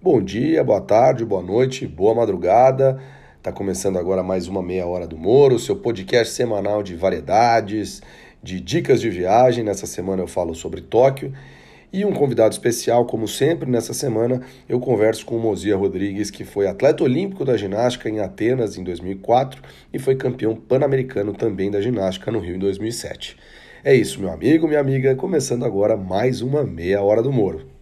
Bom dia, boa tarde, boa noite, boa madrugada. Está começando agora mais uma meia hora do Moro, seu podcast semanal de variedades, de dicas de viagem. Nessa semana eu falo sobre Tóquio e um convidado especial, como sempre, nessa semana eu converso com o Mozia Rodrigues, que foi atleta olímpico da ginástica em Atenas em 2004 e foi campeão pan-americano também da ginástica no Rio em 2007. É isso, meu amigo, minha amiga, começando agora mais uma meia hora do Moro.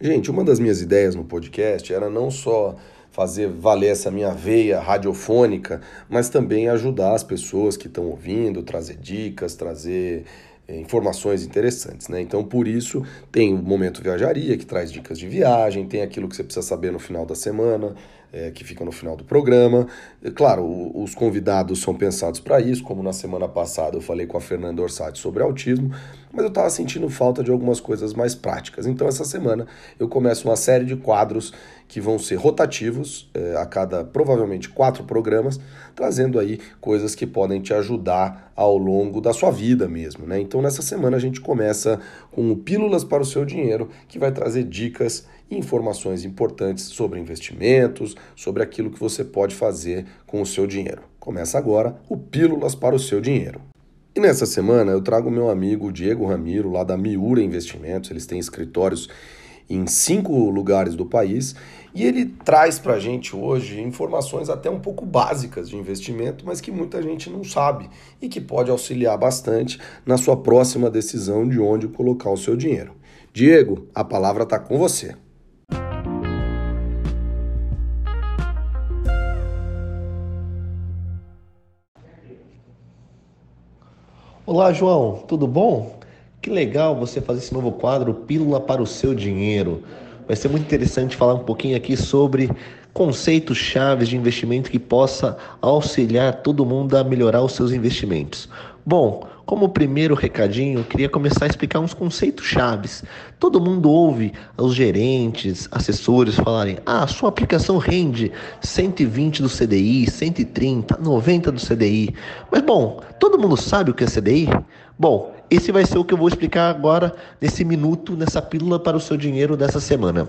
Gente, uma das minhas ideias no podcast era não só fazer valer essa minha veia radiofônica, mas também ajudar as pessoas que estão ouvindo, trazer dicas, trazer é, informações interessantes, né? Então, por isso, tem o Momento Viajaria, que traz dicas de viagem, tem aquilo que você precisa saber no final da semana, é, que fica no final do programa. Claro, o, os convidados são pensados para isso, como na semana passada eu falei com a Fernanda Orsatti sobre autismo, mas eu estava sentindo falta de algumas coisas mais práticas. Então, essa semana eu começo uma série de quadros que vão ser rotativos é, a cada provavelmente quatro programas, trazendo aí coisas que podem te ajudar ao longo da sua vida mesmo. Né? Então, nessa semana a gente começa com o Pílulas para o Seu Dinheiro, que vai trazer dicas informações importantes sobre investimentos, sobre aquilo que você pode fazer com o seu dinheiro. Começa agora o Pílulas para o Seu Dinheiro. E nessa semana eu trago meu amigo Diego Ramiro, lá da Miura Investimentos. Eles têm escritórios em cinco lugares do país e ele traz para a gente hoje informações até um pouco básicas de investimento, mas que muita gente não sabe e que pode auxiliar bastante na sua próxima decisão de onde colocar o seu dinheiro. Diego, a palavra está com você. Olá, João, tudo bom? Que legal você fazer esse novo quadro Pílula para o seu dinheiro. Vai ser muito interessante falar um pouquinho aqui sobre conceitos chaves de investimento que possa auxiliar todo mundo a melhorar os seus investimentos. Bom, como primeiro recadinho, queria começar a explicar uns conceitos chaves. Todo mundo ouve os gerentes, assessores falarem: "Ah, sua aplicação rende 120 do CDI, 130, 90 do CDI". Mas bom, todo mundo sabe o que é CDI? Bom, esse vai ser o que eu vou explicar agora nesse minuto, nessa pílula para o seu dinheiro dessa semana.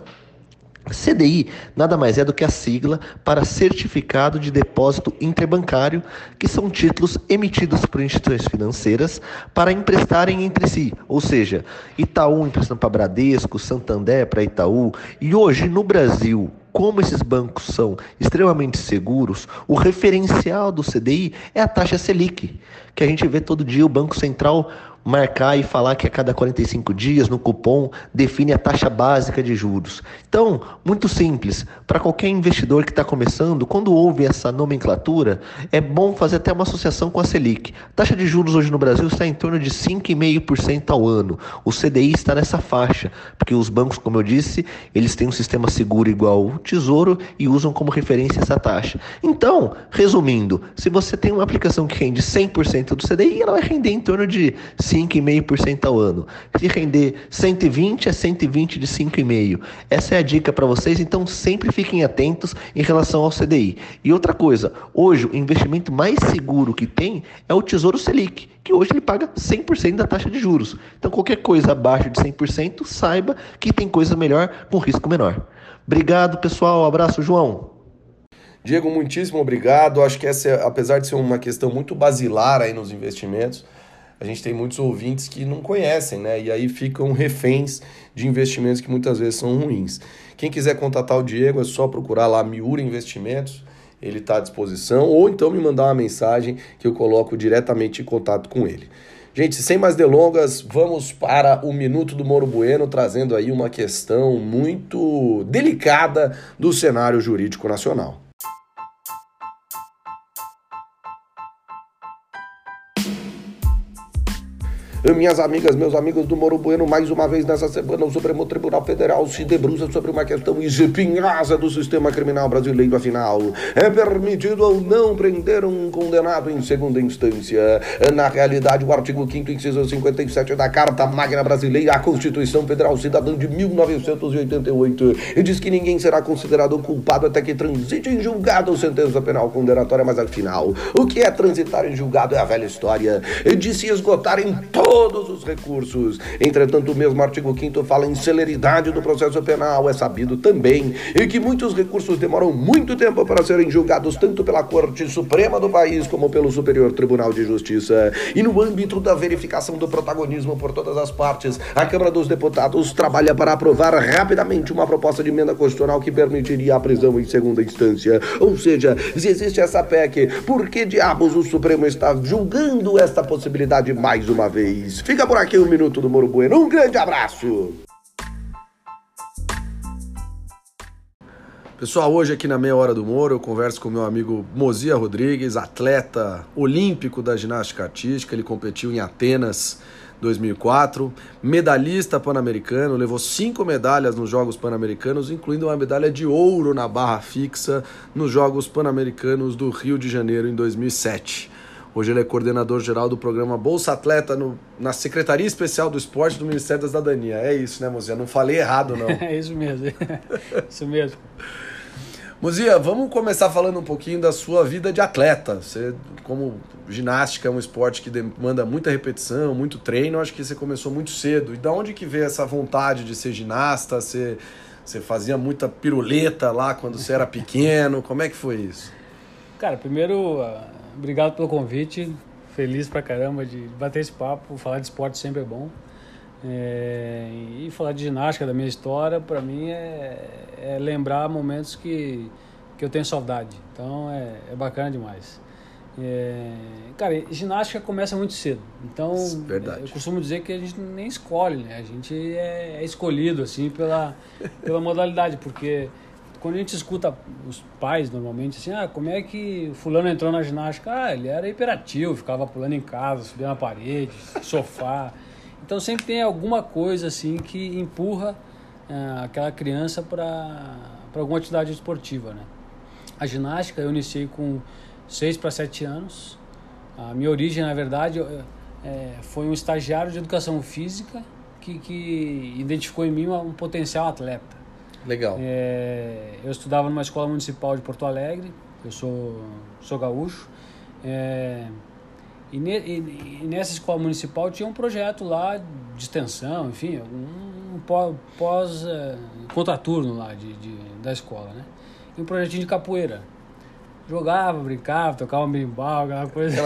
CDI nada mais é do que a sigla para Certificado de Depósito Interbancário, que são títulos emitidos por instituições financeiras para emprestarem entre si, ou seja, Itaú emprestando para Bradesco, Santander para Itaú, e hoje no Brasil, como esses bancos são extremamente seguros, o referencial do CDI é a taxa Selic, que a gente vê todo dia o Banco Central marcar e falar que a cada 45 dias no cupom define a taxa básica de juros. Então, muito simples, para qualquer investidor que está começando, quando ouve essa nomenclatura, é bom fazer até uma associação com a Selic. A taxa de juros hoje no Brasil está em torno de 5,5% ao ano. O CDI está nessa faixa, porque os bancos, como eu disse, eles têm um sistema seguro igual o Tesouro e usam como referência essa taxa. Então, resumindo, se você tem uma aplicação que rende 100% do CDI, ela vai render em torno de 5 5,5% ao ano. Se render 120 é 120 de 5,5. Essa é a dica para vocês, então sempre fiquem atentos em relação ao CDI. E outra coisa, hoje o investimento mais seguro que tem é o Tesouro Selic, que hoje ele paga 100% da taxa de juros. Então qualquer coisa abaixo de 100%, saiba que tem coisa melhor com risco menor. Obrigado, pessoal. Abraço, João. Diego, muitíssimo obrigado. Acho que essa, é, apesar de ser uma questão muito basilar aí nos investimentos, a gente tem muitos ouvintes que não conhecem, né? E aí ficam reféns de investimentos que muitas vezes são ruins. Quem quiser contatar o Diego é só procurar lá Miura Investimentos, ele está à disposição, ou então me mandar uma mensagem que eu coloco diretamente em contato com ele. Gente, sem mais delongas, vamos para o Minuto do Moro Bueno, trazendo aí uma questão muito delicada do cenário jurídico nacional. Minhas amigas, meus amigos do Moro Bueno, mais uma vez nessa semana o Supremo Tribunal Federal se debruça sobre uma questão espinhosa do sistema criminal brasileiro. Afinal, é permitido ou não prender um condenado em segunda instância? Na realidade, o artigo 5 inciso 57 da Carta Magna Brasileira, a Constituição Federal Cidadã de 1988, diz que ninguém será considerado culpado até que transite em julgado sentença penal condenatória, mas afinal, o que é transitar em julgado é a velha história de se esgotarem todos todos os recursos. Entretanto, o mesmo artigo 5 fala em celeridade do processo penal. É sabido também e que muitos recursos demoram muito tempo para serem julgados tanto pela Corte Suprema do país como pelo Superior Tribunal de Justiça. E no âmbito da verificação do protagonismo por todas as partes, a Câmara dos Deputados trabalha para aprovar rapidamente uma proposta de emenda constitucional que permitiria a prisão em segunda instância. Ou seja, se existe essa PEC, por que diabos o Supremo está julgando esta possibilidade mais uma vez? Fica por aqui o um Minuto do Moro Bueno. Um grande abraço! Pessoal, hoje aqui na Meia Hora do Moro eu converso com meu amigo Mozia Rodrigues, atleta olímpico da ginástica artística. Ele competiu em Atenas 2004, medalhista pan-americano, levou cinco medalhas nos Jogos Pan-Americanos, incluindo uma medalha de ouro na barra fixa nos Jogos Pan-Americanos do Rio de Janeiro em 2007. Hoje ele é coordenador geral do programa Bolsa Atleta no, na Secretaria Especial do Esporte do Ministério da Cidadania. É isso, né, Mozia? Não falei errado, não. é isso mesmo. isso mesmo. Mozia, vamos começar falando um pouquinho da sua vida de atleta. Você, como ginástica é um esporte que demanda muita repetição, muito treino, acho que você começou muito cedo. E da onde que veio essa vontade de ser ginasta? Você, você fazia muita piruleta lá quando você era pequeno? Como é que foi isso? Cara, primeiro, obrigado pelo convite. Feliz pra caramba de bater esse papo. Falar de esporte sempre é bom. É, e falar de ginástica, da minha história, para mim é, é, lembrar momentos que, que eu tenho saudade. Então é, é bacana demais. É, cara, ginástica começa muito cedo. Então, Verdade. eu costumo dizer que a gente nem escolhe, né? A gente é, é escolhido, assim, pela, pela modalidade, porque quando a gente escuta os pais, normalmente, assim, ah, como é que fulano entrou na ginástica? Ah, ele era hiperativo, ficava pulando em casa, subia na parede, sofá. Então sempre tem alguma coisa assim que empurra uh, aquela criança para alguma atividade esportiva, né? A ginástica eu iniciei com 6 para 7 anos. A minha origem, na verdade, é, foi um estagiário de educação física que, que identificou em mim um potencial atleta. Legal. É, eu estudava numa escola municipal de Porto Alegre, eu sou, sou gaúcho. É, e, ne, e, e, nessa escola municipal tinha um projeto lá de extensão, enfim, um, um pós, pós uh, lá de, de, da escola, né? E um projetinho de capoeira. Jogava, brincava, tocava um bimbal, aquela coisa.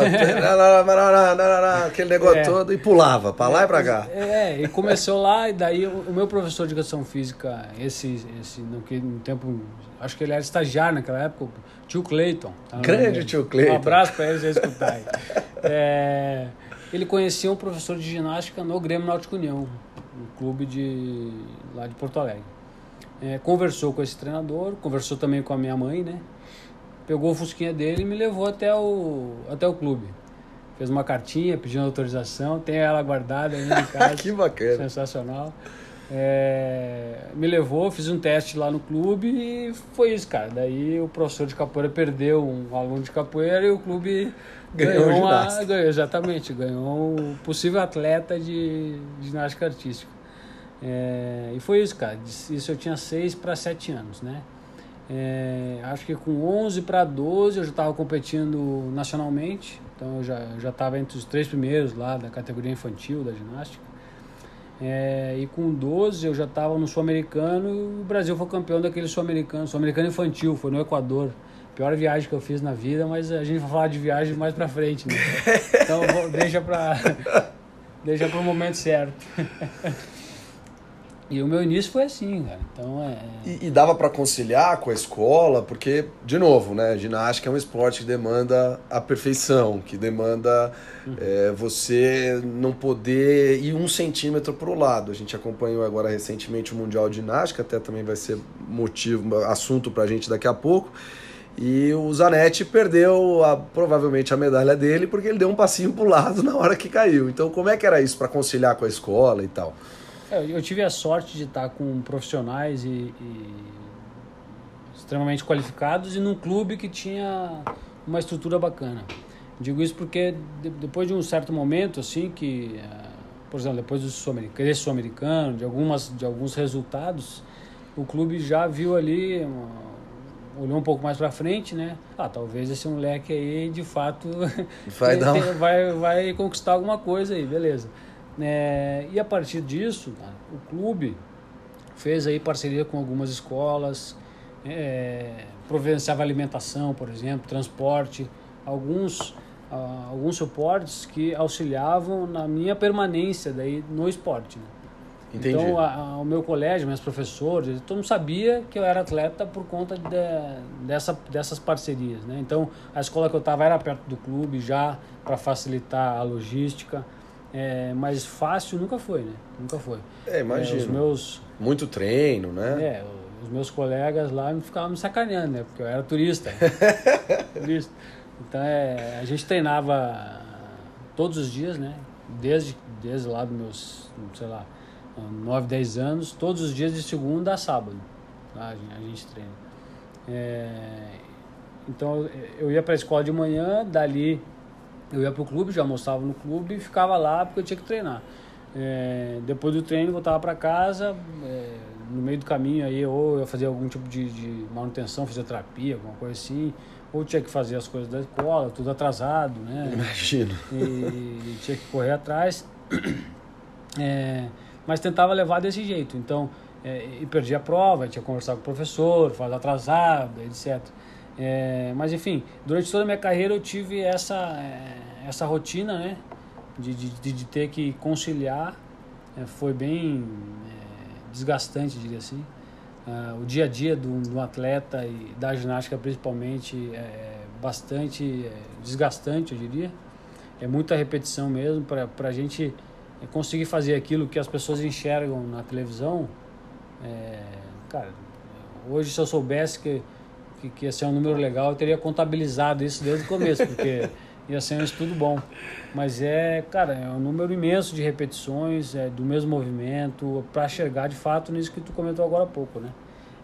Aquele negócio é. todo e pulava para lá e para cá. É, e começou lá, e daí o, meu professor de educação física, esse, esse no, que, no tempo, acho que ele era estagiário naquela época, tio Cleiton. Tá Grande tio Cleiton. Um abraço para ele, se escutar aí. É, ele conhecia um professor de ginástica no Grêmio Náutico União, no clube de, lá de Porto Alegre. É, conversou com esse treinador, conversou também com a minha mãe, né? Pegou o fusquinha dele e me levou até o, até o clube. Fez uma cartinha pedindo autorização, tem ela guardada aí em casa. que bacana. Sensacional. É, me levou, fiz um teste lá no clube e foi isso, cara. Daí o professor de capoeira perdeu um aluno de capoeira e o clube ganhou, ganhou uma, ganhou, exatamente, ganhou um possível atleta de, de ginástica artística. É, e foi isso, cara. Isso eu tinha 6 para 7 anos, né? É, acho que com 11 para 12 eu já estava competindo nacionalmente, então eu já estava entre os três primeiros lá da categoria infantil da ginástica. É, e com 12 eu já estava no Sul-Americano e o Brasil foi campeão daquele Sul-Americano, Sul-Americano infantil, foi no Equador. Pior viagem que eu fiz na vida, mas a gente vai falar de viagem mais pra frente, né? Então deixa pra. deixa pro momento certo. E o meu início foi assim, cara. Então é. é. E, e dava para conciliar com a escola, porque, de novo, né? Ginástica é um esporte que demanda a perfeição, que demanda uhum. é, você não poder ir um centímetro para o lado. A gente acompanhou agora recentemente o Mundial de Ginástica, até também vai ser motivo, assunto para a gente daqui a pouco. E o Zanetti perdeu a, provavelmente a medalha dele porque ele deu um passinho pro lado na hora que caiu. Então, como é que era isso para conciliar com a escola e tal? É, eu tive a sorte de estar com profissionais e, e extremamente qualificados e num clube que tinha uma estrutura bacana. Digo isso porque depois de um certo momento, assim, que, eh, por exemplo, depois do sul-americano, de algumas de alguns resultados, o clube já viu ali olhou um pouco mais para frente, né? Ah, talvez esse moleque aí, de fato, vai, vai, vai conquistar alguma coisa aí, beleza. É, e a partir disso, o clube fez aí parceria com algumas escolas, é, providenciava alimentação, por exemplo, transporte, alguns, uh, alguns suportes que auxiliavam na minha permanência daí no esporte. Né? Entendi. Então, a, a, o meu colégio, meus professores, todo mundo sabia que eu era atleta por conta de, dessa, dessas parcerias. Né? Então, a escola que eu estava era perto do clube já para facilitar a logística. É, mas fácil nunca foi, né? Nunca foi. É, imagina. É, meus... Muito treino, né? É, os meus colegas lá ficavam me sacaneando, né? Porque eu era turista. turista. Então, é, a gente treinava todos os dias, né? Desde, desde lá dos meus, sei lá, 9, 10 anos, todos os dias de segunda a sábado. Tá? A gente treina. É, então eu ia para a escola de manhã, dali eu ia para o clube, já almoçava no clube e ficava lá porque eu tinha que treinar. É, depois do treino voltava para casa, é, no meio do caminho aí ou eu fazia algum tipo de, de, manutenção, fisioterapia, alguma coisa assim, ou tinha que fazer as coisas da escola, tudo atrasado, né? Imagino. E, e tinha que correr atrás. É, mas tentava levar desse jeito. Então, é, e perdi a prova, tinha que conversar com o professor, faz atrasado, etc. É, mas enfim, durante toda a minha carreira eu tive essa, é, essa rotina, né? De, de, de ter que conciliar. É, foi bem é, desgastante, diria assim. Uh, o dia a dia do, do, atleta e da ginástica principalmente é bastante é, desgastante, eu diria. É muita repetição mesmo para a gente é conseguir fazer aquilo que as pessoas enxergam na televisão, é, cara, hoje se eu soubesse que, que, que ia ser um número legal, eu teria contabilizado isso desde o começo, porque ia ser um estudo bom. Mas é, cara, é um número imenso de repetições, é, do mesmo movimento, para chegar de fato nisso que tu comentou agora há pouco, né?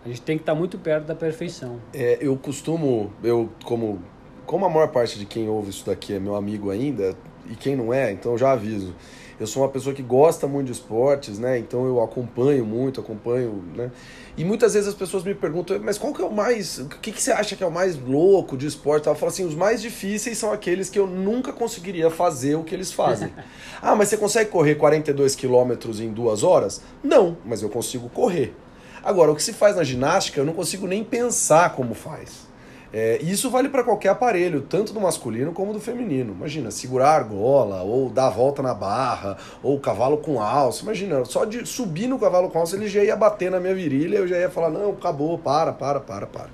A gente tem que estar tá muito perto da perfeição. É, eu costumo, eu como, como a maior parte de quem ouve isso daqui é meu amigo ainda, e quem não é, então já aviso eu sou uma pessoa que gosta muito de esportes, né? Então eu acompanho muito, acompanho, né? E muitas vezes as pessoas me perguntam, mas qual que é o mais. O que, que você acha que é o mais louco de esporte? Eu falo assim, os mais difíceis são aqueles que eu nunca conseguiria fazer o que eles fazem. ah, mas você consegue correr 42 quilômetros em duas horas? Não, mas eu consigo correr. Agora, o que se faz na ginástica, eu não consigo nem pensar como faz. É, isso vale para qualquer aparelho, tanto do masculino como do feminino. Imagina, segurar a argola, ou dar a volta na barra, ou cavalo com alça. Imagina, só de subir no cavalo com alça ele já ia bater na minha virilha, eu já ia falar: não, acabou, para, para, para, para.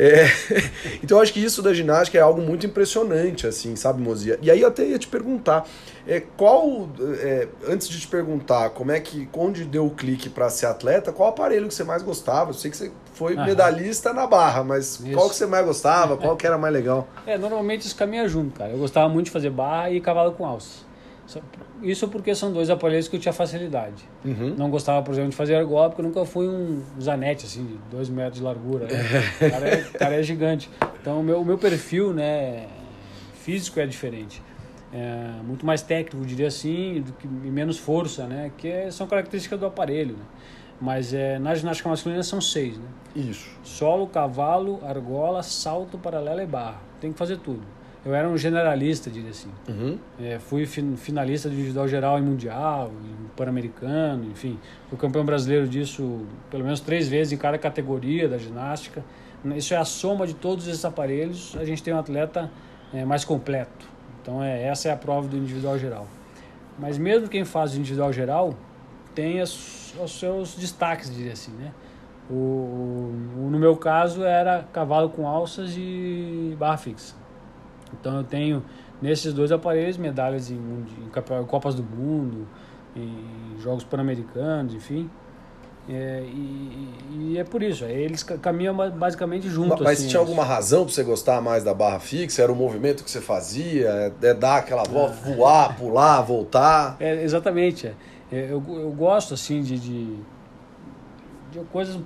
É, então eu acho que isso da ginástica é algo muito impressionante, assim, sabe, Mozia? E aí eu até ia te perguntar, é, qual, é, antes de te perguntar como é que, onde deu o clique para ser atleta, qual aparelho que você mais gostava? Eu sei que você foi Aham. medalhista na barra, mas isso. qual que você mais gostava? Qual que era mais legal? É, normalmente isso caminha junto, cara. Eu gostava muito de fazer barra e cavalo com alça. Isso porque são dois aparelhos que eu tinha facilidade. Uhum. Não gostava, por exemplo, de fazer argola, porque eu nunca fui um zanete, assim, de dois metros de largura. Né? O cara é, cara é gigante. Então, o meu, o meu perfil né, físico é diferente. É muito mais técnico, diria assim, do que, e menos força, né? Que são características do aparelho, né? Mas é, na ginástica masculina são seis, né? Isso. Solo, cavalo, argola, salto, paralelo e barra. Tem que fazer tudo eu era um generalista, diria assim. Uhum. É, fui finalista de individual geral em mundial, em pan-americano, enfim. Fui campeão brasileiro disso pelo menos três vezes em cada categoria da ginástica. Isso é a soma de todos esses aparelhos. A gente tem um atleta é, mais completo. Então é, essa é a prova do individual geral. Mas mesmo quem faz o individual geral tem as, os seus destaques, diria assim, né? O, o, no meu caso era cavalo com alças e barra fixa. Então eu tenho nesses dois aparelhos medalhas em, em Copas do Mundo, em Jogos Pan-Americanos, enfim. É, e, e, é por isso, é, eles caminham basicamente juntos. Mas assim, tinha alguma razão para você gostar mais da barra fixa? Era o movimento que você fazia? É, é dar aquela volta, ah. voar, pular, voltar? É, exatamente. É. Eu, eu gosto assim de, de, de coisas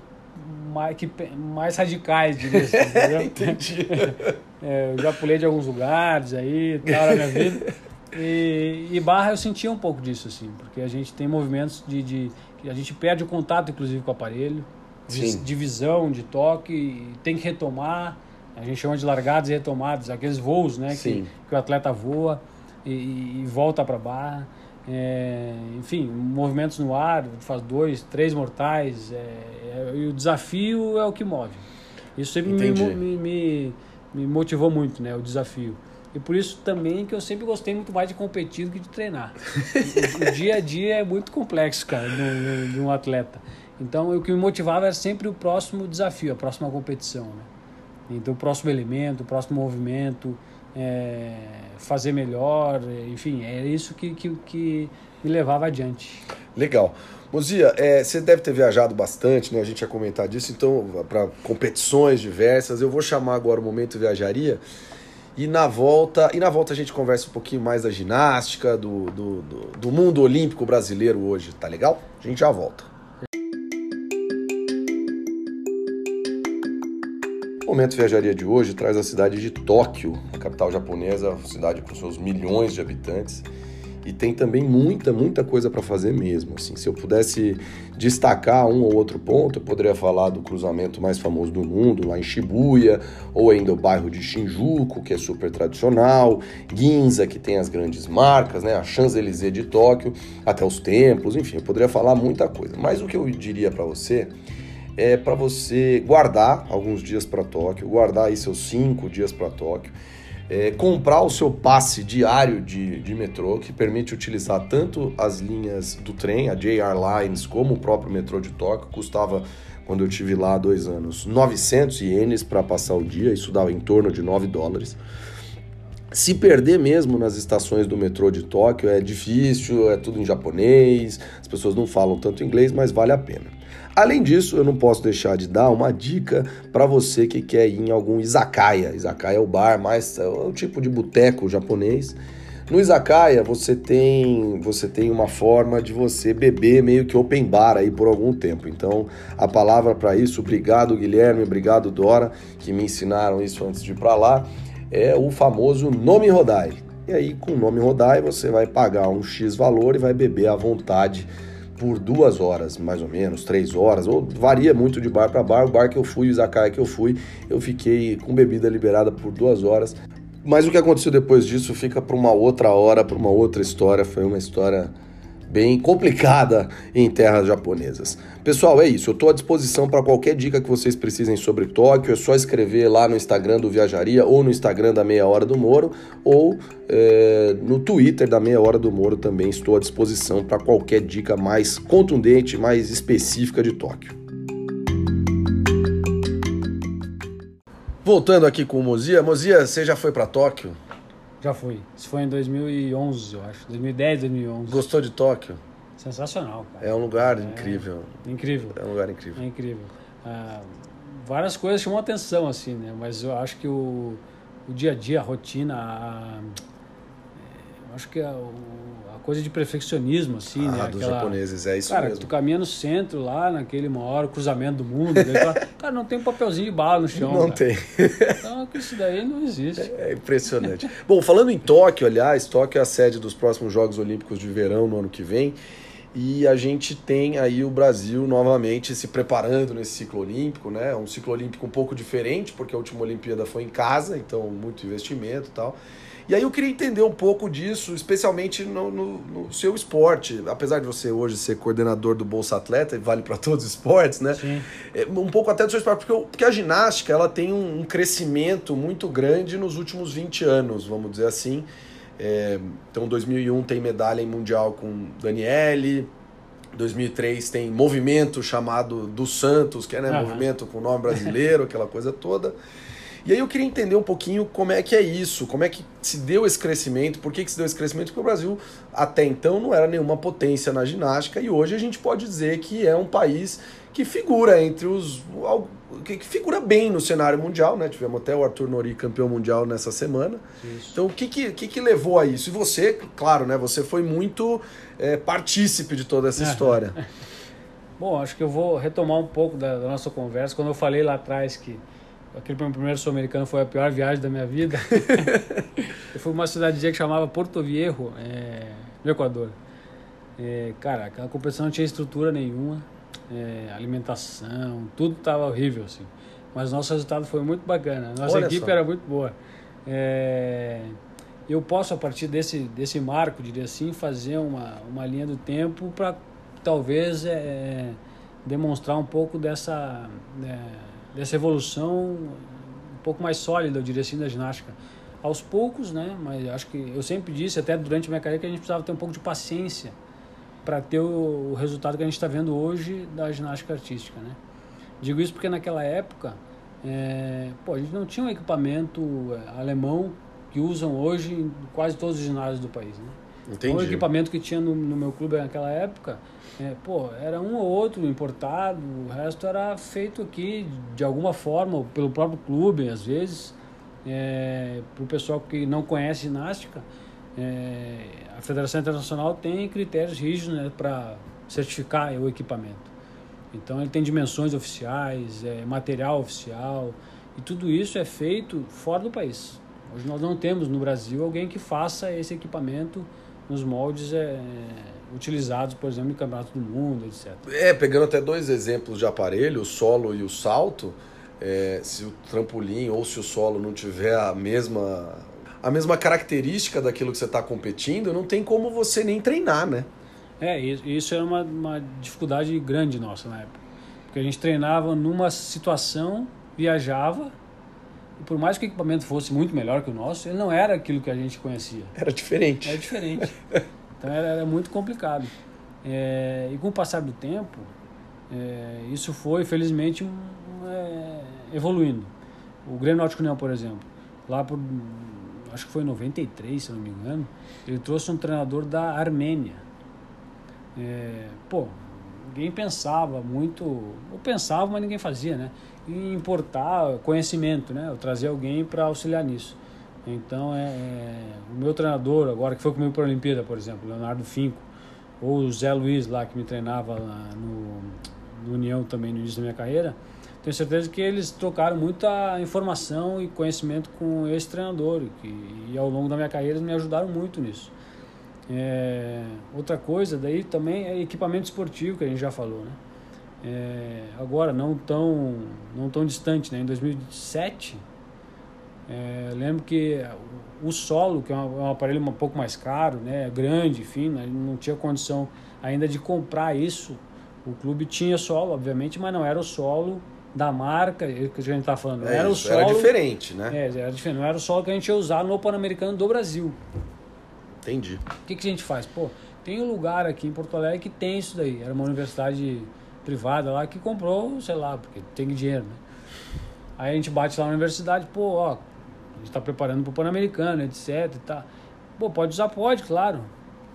mais, que, mais radicais, diria assim, Entendi. É, eu já pulei de alguns lugares aí, tal, na minha vida. E, e, barra eu sentia um pouco disso, assim, porque a gente tem movimentos de, de a gente perde o contato, inclusive, com o aparelho, de, de visão, de toque, tem que retomar. A gente chama de largadas e retomadas, aqueles voos, né, que, que, o atleta voa e, e volta para barra. É, enfim, movimentos no ar, faz dois, três mortais, é, é, e o desafio é o que move. Isso sempre me, me, me, me, motivou muito, né, o desafio. E por isso também que eu sempre gostei muito mais de competir do que de treinar. o, o, dia a dia é muito complexo, cara, de um atleta. Então, o que me motivava era sempre o próximo desafio, a próxima competição, né? Então, o próximo elemento, o próximo movimento, é, fazer melhor, enfim, é isso que, que, que me levava adiante. Legal. Mozia, é, você deve ter viajado bastante, né? A gente ia comentar disso, então, para competições diversas. Eu vou chamar agora o Momento Viajaria. E na volta, e na volta a gente conversa um pouquinho mais da ginástica, do, do, do, do mundo olímpico brasileiro hoje, tá legal? A gente já volta. Momento Viajaria de hoje traz a cidade de Tóquio, a capital japonesa, cidade com seus milhões de habitantes. E tem também muita, muita coisa para fazer mesmo. Assim, se eu pudesse destacar um ou outro ponto, eu poderia falar do cruzamento mais famoso do mundo, lá em Shibuya, ou ainda o bairro de Shinjuku, que é super tradicional, Ginza, que tem as grandes marcas, né, a Champs-Élysées de Tóquio, até os templos, enfim, eu poderia falar muita coisa. Mas o que eu diria para você é para você guardar alguns dias para Tóquio, guardar aí seus cinco dias para Tóquio, é, comprar o seu passe diário de, de metrô, que permite utilizar tanto as linhas do trem, a JR Lines, como o próprio metrô de Tóquio, custava quando eu tive lá há dois anos, 900 ienes para passar o dia, isso dava em torno de 9 dólares. Se perder mesmo nas estações do metrô de Tóquio é difícil, é tudo em japonês, as pessoas não falam tanto inglês, mas vale a pena. Além disso, eu não posso deixar de dar uma dica para você que quer ir em algum izakaya. Izakaya é o bar, mais é o tipo de boteco japonês. No izakaya você tem você tem uma forma de você beber meio que open bar aí por algum tempo. Então a palavra para isso, obrigado Guilherme, obrigado Dora que me ensinaram isso antes de ir para lá, é o famoso nome rodai. E aí com o nome rodai você vai pagar um x valor e vai beber à vontade por duas horas, mais ou menos, três horas, ou varia muito de bar para bar. O bar que eu fui, o Izakaya que eu fui, eu fiquei com bebida liberada por duas horas. Mas o que aconteceu depois disso fica para uma outra hora, para uma outra história. Foi uma história bem complicada em terras japonesas. Pessoal, é isso. Eu estou à disposição para qualquer dica que vocês precisem sobre Tóquio. É só escrever lá no Instagram do Viajaria ou no Instagram da Meia Hora do Moro ou é, no Twitter da Meia Hora do Moro também estou à disposição para qualquer dica mais contundente, mais específica de Tóquio. Voltando aqui com o Mozia. Mozia, você já foi para Tóquio? Já fui. Isso foi em 2011, eu acho. 2010, 2011. Gostou de Tóquio? Sensacional, cara. É um lugar é, incrível. Incrível. É um lugar incrível. É incrível. Ah, várias coisas chamam atenção, assim, né? Mas eu acho que o, o dia a dia, a rotina, a, acho que a, a coisa de perfeccionismo, assim, ah, né? dos Aquela, japoneses, é isso cara, mesmo. tu caminha no centro lá, naquele maior cruzamento do mundo, cara, não tem um papelzinho de bala no chão. Não cara. tem. Então, isso daí não existe. É, é impressionante. Bom, falando em Tóquio, aliás, Tóquio é a sede dos próximos Jogos Olímpicos de Verão no ano que vem. E a gente tem aí o Brasil novamente se preparando nesse ciclo olímpico, né? Um ciclo olímpico um pouco diferente, porque a última Olimpíada foi em casa, então muito investimento e tal. E aí eu queria entender um pouco disso, especialmente no, no, no seu esporte. Apesar de você hoje ser coordenador do Bolsa Atleta, e vale para todos os esportes, né? Sim. É, um pouco até do seu esporte, porque, porque a ginástica ela tem um, um crescimento muito grande nos últimos 20 anos, vamos dizer assim. É, então, 2001 tem medalha em mundial com Daniele. 2003 tem movimento chamado do Santos, que é né, uhum. movimento com nome brasileiro, aquela coisa toda. E aí eu queria entender um pouquinho como é que é isso, como é que se deu esse crescimento, por que, que se deu esse crescimento, porque o Brasil até então não era nenhuma potência na ginástica e hoje a gente pode dizer que é um país que figura entre os. que figura bem no cenário mundial, né? Tivemos até o Arthur Nori campeão mundial nessa semana. Isso. Então, o que, que, que, que levou a isso? E você, claro, né? Você foi muito é, partícipe de toda essa história. Bom, acho que eu vou retomar um pouco da, da nossa conversa. Quando eu falei lá atrás que aquele meu primeiro sul-americano foi a pior viagem da minha vida. eu fui uma cidadezinha que chamava Porto Viejo, é, no Equador. É, cara, aquela competição não tinha estrutura nenhuma, é, alimentação, tudo estava horrível, assim. Mas nosso resultado foi muito bacana, nossa Olha equipe só. era muito boa. É, eu posso, a partir desse, desse marco, diria assim, fazer uma, uma linha do tempo para talvez é, demonstrar um pouco dessa, é, dessa evolução um pouco mais sólida, eu diria assim, da ginástica. Aos poucos, né? Mas acho que eu sempre disse, até durante a minha carreira, que a gente precisava ter um pouco de paciência para ter o, resultado que a gente está vendo hoje da ginástica artística, né? Digo isso porque naquela época, é, pô, a gente não tinha um equipamento é, alemão que usam hoje em quase todos os ginásios do país, né? Entendi. O equipamento que tinha no, no meu clube naquela época, é, pô, era um ou outro importado, o resto era feito aqui de alguma forma, pelo próprio clube, às vezes, é, para o pessoal que não conhece ginástica. É, a Federação Internacional tem critérios rígidos né, para certificar o equipamento. Então ele tem dimensões oficiais, é, material oficial, e tudo isso é feito fora do país. Hoje nós não temos no Brasil alguém que faça esse equipamento nos moldes é, utilizados, por exemplo, em campeonato do mundo, etc. É, pegando até dois exemplos de aparelho, o solo e o salto, é, se o trampolim ou se o solo não tiver a mesma a mesma característica daquilo que você está competindo, não tem como você nem treinar, né? É, isso era uma, uma dificuldade grande nossa na época. Porque a gente treinava numa situação, viajava, por mais que o equipamento fosse muito melhor que o nosso, ele não era aquilo que a gente conhecia. Era diferente. Era diferente. então era, era muito complicado. É, e com o passar do tempo, é, isso foi, felizmente, um, é, evoluindo. O Grêmio Náutico União, por exemplo, lá por, acho que foi em 93, se não me engano, ele trouxe um treinador da Armênia. É, pô, ninguém pensava muito, ou pensava, mas ninguém fazia, né? Em importar conhecimento, né? Eu trazer alguém para auxiliar nisso. Então, é, é, o meu treinador, agora que foi comigo para a Olimpíada, por exemplo, Leonardo Finco, ou o Zé Luiz lá, que me treinava no, no União também no início da minha carreira, tenho certeza que eles trocaram muita informação e conhecimento com esse treinador que, e ao longo da minha carreira eles me ajudaram muito nisso. É, outra coisa daí também é equipamento esportivo que a gente já falou, né? É, agora não tão não tão distante, né? Em 2007 é, lembro que o solo que é um, é um, aparelho um pouco mais caro, né? Grande, enfim, né? não tinha condição ainda de comprar isso. O clube tinha solo, obviamente, mas não era o solo da marca que a gente está falando. É era o solo, era diferente, né? É, era diferente. Não era o solo que a gente ia usar no Pan-Americano do Brasil. Entendi. O que, que a gente faz? Pô, tem um lugar aqui em Porto Alegre que tem isso daí. Era uma universidade privada lá que comprou, sei lá, porque tem dinheiro, né? Aí a gente bate lá na universidade, pô, ó, a gente está preparando para o Pan-Americano, etc e tá. Pô, pode usar? Pode, claro.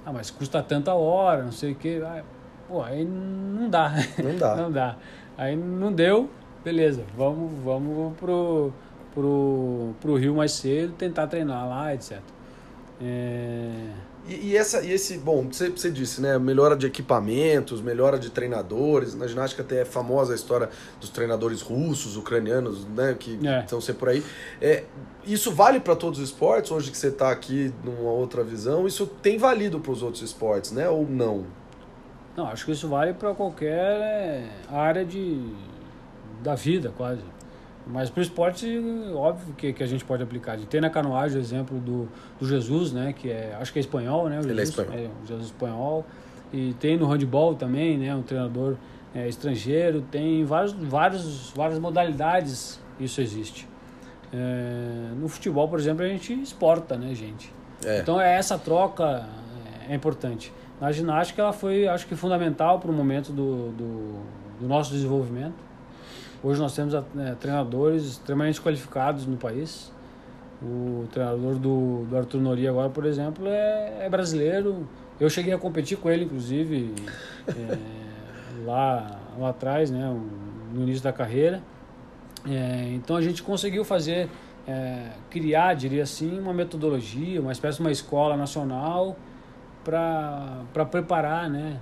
Ah, mas custa tanta hora, não sei o quê. Ah, pô, aí não dá. Não dá. não dá. Aí não deu, beleza, vamos, vamos pro, pro, pro Rio mais cedo, tentar treinar lá, etc. É... E, e, essa, e esse, bom, você, você disse, né? Melhora de equipamentos, melhora de treinadores. Na ginástica até é famosa a história dos treinadores russos, ucranianos, né? Que é. estão sempre por aí. É, isso vale para todos os esportes? Hoje que você está aqui numa outra visão, isso tem valido para os outros esportes, né? Ou não? Não, acho que isso vale para qualquer é, área de, da vida, quase. Mas para o esporte, óbvio que, que a gente pode aplicar. Tem na canoagem o exemplo do, do Jesus, né? Que é, acho que é espanhol, né? O Ele Jesus, é espanhol. É, Jesus espanhol. E tem no handball também, né? Um treinador é, estrangeiro. Tem vários, vários, várias modalidades isso existe. É, no futebol, por exemplo, a gente exporta, né, gente? É. Então é essa troca é importante. Na ginástica ela foi, acho que fundamental para o momento do, do, do nosso desenvolvimento Hoje nós temos é, treinadores extremamente qualificados no país. O treinador do, do Arthur Nori agora, por exemplo, é, é brasileiro. Eu cheguei a competir com ele, inclusive, é, lá, lá atrás, né, no início da carreira. É, então a gente conseguiu fazer, é, criar, diria assim, uma metodologia, uma espécie de uma escola nacional para preparar né,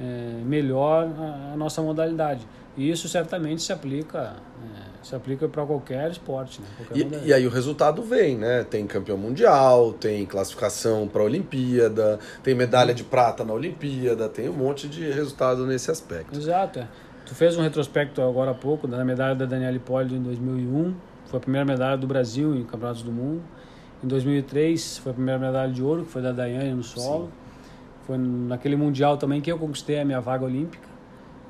é, melhor a, a nossa modalidade. E isso certamente se aplica é, se aplica para qualquer esporte. Né? Qualquer e, e, aí o resultado vem, né? Tem campeão mundial, tem classificação para a Olimpíada, tem medalha de prata na Olimpíada, tem um monte de resultado nesse aspecto. Exato. É. Tu fez um retrospecto agora há pouco da medalha da Daniela Poli em 2001, foi a primeira medalha do Brasil em campeonatos do mundo. Em 2003 foi a primeira medalha de ouro, que foi da Daiane no solo. Sim. Foi naquele mundial também que eu conquistei a minha vaga olímpica.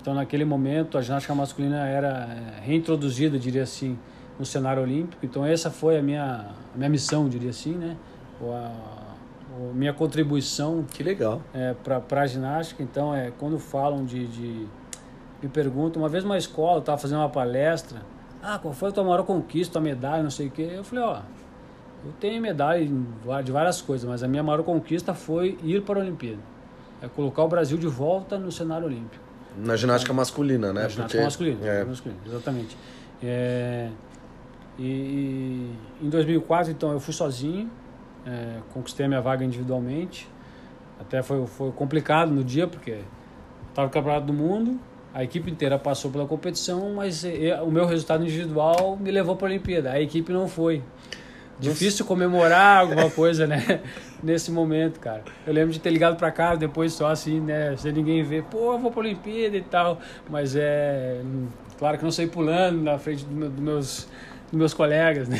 Então, naquele momento, a ginástica masculina era é, reintroduzida, diria assim, no cenário olímpico. Então, essa foi a minha, a minha missão, diria assim, né? Ou a, ou minha contribuição. Que legal. É, para a ginástica. Então, é, quando falam de, de. Me perguntam, uma vez uma escola, estava fazendo uma palestra. Ah, qual foi a tua maior conquista, a medalha, não sei o quê. Eu falei, ó, eu tenho medalha de várias coisas, mas a minha maior conquista foi ir para a Olimpíada. É colocar o Brasil de volta no cenário olímpico. Na ginástica masculina, né? Na ginástica Porque... masculina, é. masculina, exatamente. É... E, e, em 2004, então, eu fui sozinho, é, conquistei a minha vaga individualmente. Até foi, foi complicado no dia, porque estava no Campeonato do Mundo, a equipe inteira passou pela competição, mas eu, o meu resultado individual me levou para a Olimpíada. A equipe não foi. Difícil comemorar alguma coisa, né? Nesse momento, cara. Eu lembro de ter ligado para casa depois só assim, né? Sem ninguém ver, pô, eu vou pra Olimpíada e tal. Mas é. Claro que não saí pulando na frente dos do meus, do meus colegas, né?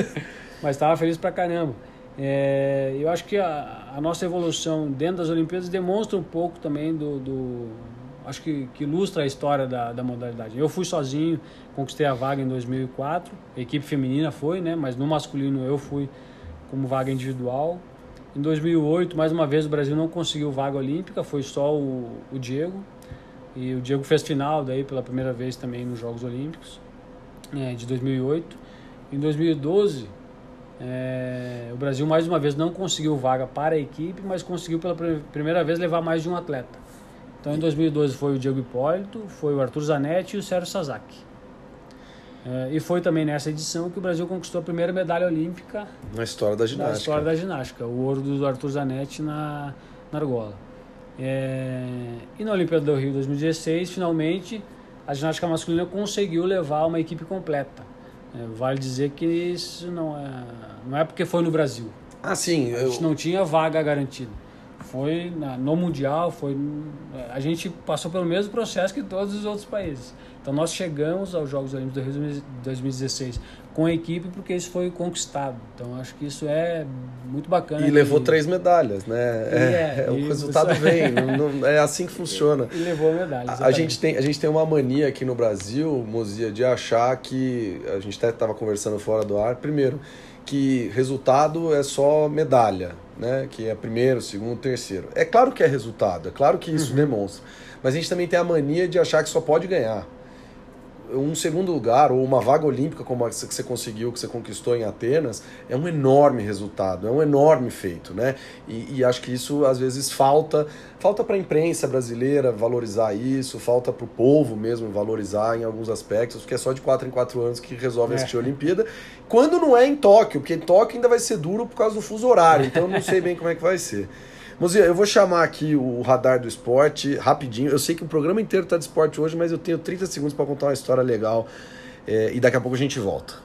Mas estava feliz pra caramba. É, eu acho que a, a, nossa evolução dentro das Olimpíadas demonstra um pouco também do, do acho que, que ilustra a história da, da modalidade. Eu fui sozinho, conquistei a vaga em 2004, a equipe feminina foi, né? Mas no masculino eu fui como vaga individual. Em 2008, mais uma vez, o Brasil não conseguiu vaga olímpica, foi só o, o Diego. E o Diego fez final daí pela primeira vez também nos Jogos Olímpicos é, de 2008. Em 2012, é, o Brasil mais uma vez não conseguiu vaga para a equipe, mas conseguiu pela primeira vez levar mais de um atleta. Então em 2012 foi o Diego Hipólito, foi o Arthur Zanetti e o Sérgio Sasaki. É, e foi também nessa edição que o Brasil conquistou a primeira medalha olímpica na história da ginástica. Na história da ginástica, o ouro do Arthur Zanetti na, na argola. É, e na Olimpíada do Rio 2016, finalmente, a ginástica masculina conseguiu levar uma equipe completa. É, vale dizer que isso não é, não é porque foi no Brasil. Ah, sim. A gente não tinha vaga garantida foi na, no mundial foi a gente passou pelo mesmo processo que todos os outros países. Então nós chegamos aos Jogos Olímpicos de 2016 com a equipe porque isso foi conquistado. Então acho que isso é muito bacana e levou três medalhas né? É, é, é o resultado vem não, não, é assim que funciona. e, e levou medalhas a, a, gente tem a gente tem uma mania aqui no Brasil Mozia de achar que a gente até estava conversando fora do ar primeiro que resultado é só medalha né? Que é primeiro, segundo, terceiro. É claro que é resultado, é claro que isso uhum. demonstra. Mas a gente também tem a mania de achar que só pode ganhar. Um segundo lugar ou uma vaga olímpica como essa que você conseguiu, que você conquistou em Atenas, é um enorme resultado, é um enorme feito, né? E, e acho que isso às vezes falta, falta para a imprensa brasileira valorizar isso, falta para o povo mesmo valorizar em alguns aspectos, porque é só de quatro em quatro anos que resolve é. assistir a Olimpíada. Quando não é em Tóquio, porque em Tóquio ainda vai ser duro por causa do fuso horário, então não sei bem como é que vai ser. Mozia, eu vou chamar aqui o radar do esporte rapidinho. Eu sei que o programa inteiro está de esporte hoje, mas eu tenho 30 segundos para contar uma história legal é, e daqui a pouco a gente volta.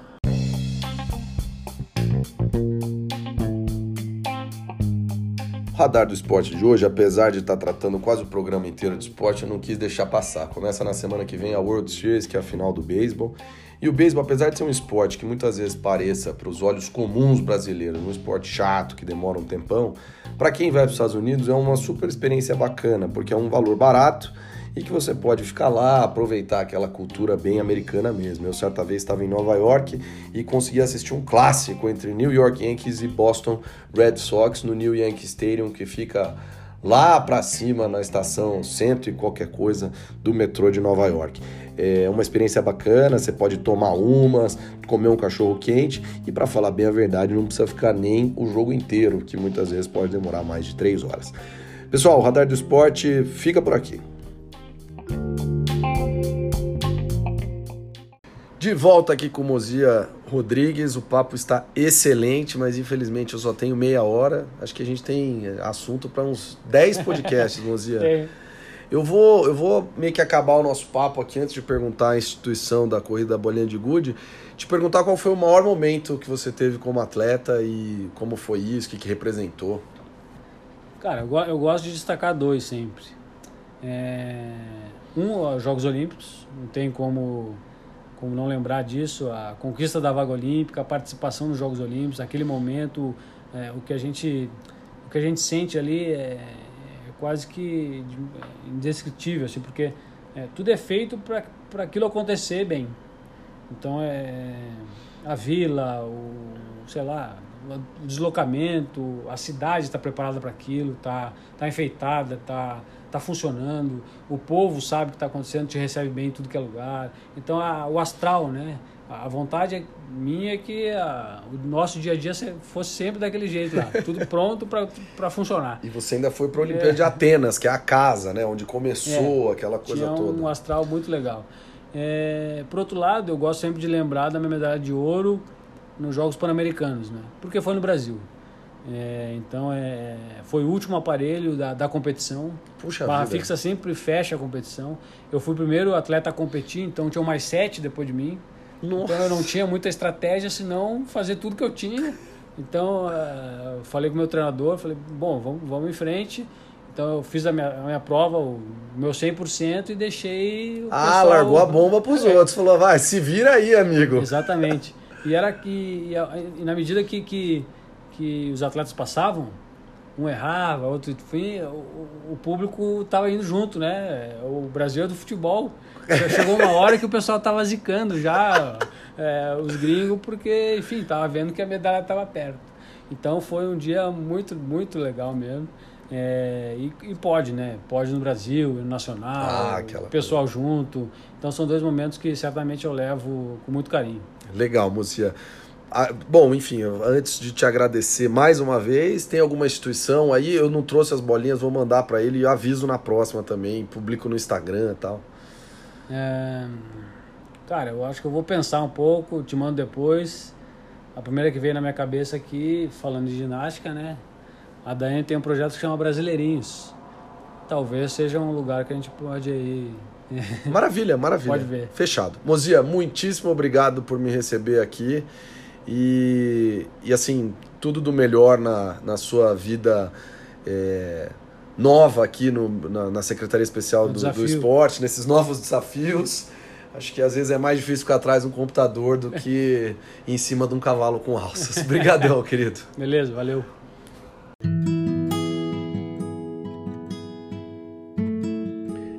O radar do esporte de hoje, apesar de estar tá tratando quase o programa inteiro de esporte, eu não quis deixar passar. Começa na semana que vem a World Series, que é a final do beisebol. E o beisebol, apesar de ser um esporte que muitas vezes pareça para os olhos comuns brasileiros, um esporte chato que demora um tempão, para quem vai para os Estados Unidos é uma super experiência bacana, porque é um valor barato e que você pode ficar lá, aproveitar aquela cultura bem americana mesmo. Eu certa vez estava em Nova York e consegui assistir um clássico entre New York Yankees e Boston Red Sox no New Yankee Stadium, que fica lá para cima na estação centro e qualquer coisa do metrô de Nova York. É uma experiência bacana, você pode tomar umas, comer um cachorro quente e para falar bem a verdade, não precisa ficar nem o jogo inteiro, que muitas vezes pode demorar mais de três horas. Pessoal, o Radar do Esporte fica por aqui. De volta aqui com o Mozia Rodrigues, o papo está excelente, mas infelizmente eu só tenho meia hora. Acho que a gente tem assunto para uns 10 podcasts, Mozia. Eu vou, eu vou meio que acabar o nosso papo aqui antes de perguntar a instituição da corrida Bolinha de Gude, te perguntar qual foi o maior momento que você teve como atleta e como foi isso, o que, que representou. Cara, eu, eu gosto de destacar dois sempre. É... Um, os Jogos Olímpicos, não tem como como não lembrar disso, a conquista da vaga olímpica, a participação nos Jogos Olímpicos, aquele momento, é, o que a gente o que a gente sente ali é quase que indescritível, assim, porque é, tudo é feito para aquilo acontecer bem. Então é a vila, o sei lá, o deslocamento, a cidade está preparada para aquilo, está tá enfeitada, está tá funcionando, o povo sabe o que está acontecendo, te recebe bem em tudo que é lugar. Então a, o astral, né? A vontade é minha é que a, o nosso dia a dia fosse sempre daquele jeito lá, tudo pronto para funcionar. E você ainda foi para a Olimpíada é. de Atenas, que é a casa, né, onde começou é, aquela coisa tinha toda. um astral muito legal. É, por outro lado, eu gosto sempre de lembrar da minha medalha de ouro nos Jogos Pan-Americanos, né? Porque foi no Brasil. É, então é, foi o último aparelho da, da competição. Puxa Barra vida. fixa sempre fecha a competição. Eu fui o primeiro atleta a competir, então tinham mais sete depois de mim. Nossa. Então eu não tinha muita estratégia senão fazer tudo que eu tinha. Então uh, falei com o meu treinador, falei, bom, vamos, vamos em frente. Então eu fiz a minha, a minha prova, o meu 100% e deixei o Ah, pessoal... largou a bomba pros é. outros. Falou, vai, se vira aí, amigo. Exatamente. E era que, e, na medida que, que, que os atletas passavam, um errava, outro enfim, o, o público estava indo junto, né? O Brasil é do futebol. Chegou uma hora que o pessoal estava zicando já é, os gringos, porque, enfim, estava vendo que a medalha estava perto. Então foi um dia muito, muito legal mesmo. É, e, e, pode, né? Pode no Brasil, no Nacional, ah, o pessoal coisa. junto. Então são dois momentos que certamente eu levo com muito carinho. Legal, Múcia. Ah, bom, enfim, antes de te agradecer mais uma vez, tem alguma instituição aí? Eu não trouxe as bolinhas, vou mandar para ele e aviso na próxima também, publico no Instagram e tal. É... Cara, eu acho que eu vou pensar um pouco, te mando depois. A primeira que veio na minha cabeça aqui, falando de ginástica, né? A Daiane tem um projeto que chama Brasileirinhos. Talvez seja um lugar que a gente pode ir. Maravilha, maravilha. Pode ver. Fechado. Mozia, muitíssimo obrigado por me receber aqui. E, e assim, tudo do melhor na, na sua vida é, nova aqui no, na, na Secretaria Especial do, do Esporte, nesses novos desafios. Acho que às vezes é mais difícil ficar atrás de um computador do que em cima de um cavalo com alças. Obrigadão, querido. Beleza, valeu.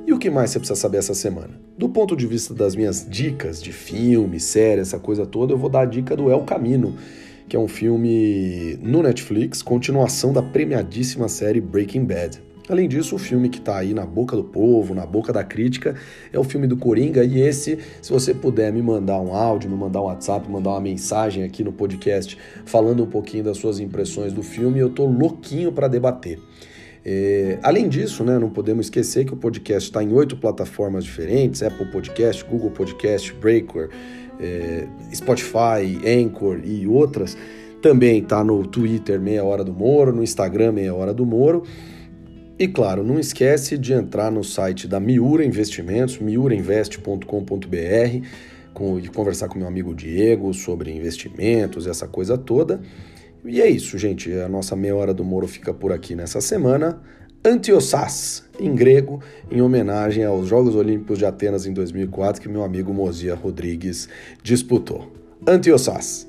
E o que mais você precisa saber essa semana? Do ponto de vista das minhas dicas de filme, série, essa coisa toda, eu vou dar a dica do El Camino, que é um filme no Netflix, continuação da premiadíssima série Breaking Bad. Além disso, o filme que está aí na boca do povo, na boca da crítica, é o filme do Coringa. E esse, se você puder me mandar um áudio, me mandar um WhatsApp, mandar uma mensagem aqui no podcast falando um pouquinho das suas impressões do filme, eu tô louquinho para debater. É, além disso, né, não podemos esquecer que o podcast está em oito plataformas diferentes: Apple Podcast, Google Podcast, Breaker, é, Spotify, Anchor e outras. Também está no Twitter Meia Hora do Moro, no Instagram Meia Hora do Moro. E claro, não esquece de entrar no site da Miura Investimentos, miurainvest.com.br, e conversar com meu amigo Diego sobre investimentos, essa coisa toda. E é isso, gente. A nossa meia hora do Moro fica por aqui nessa semana. Antiossas, em grego, em homenagem aos Jogos Olímpicos de Atenas em 2004 que meu amigo Mozia Rodrigues disputou. Antiossas.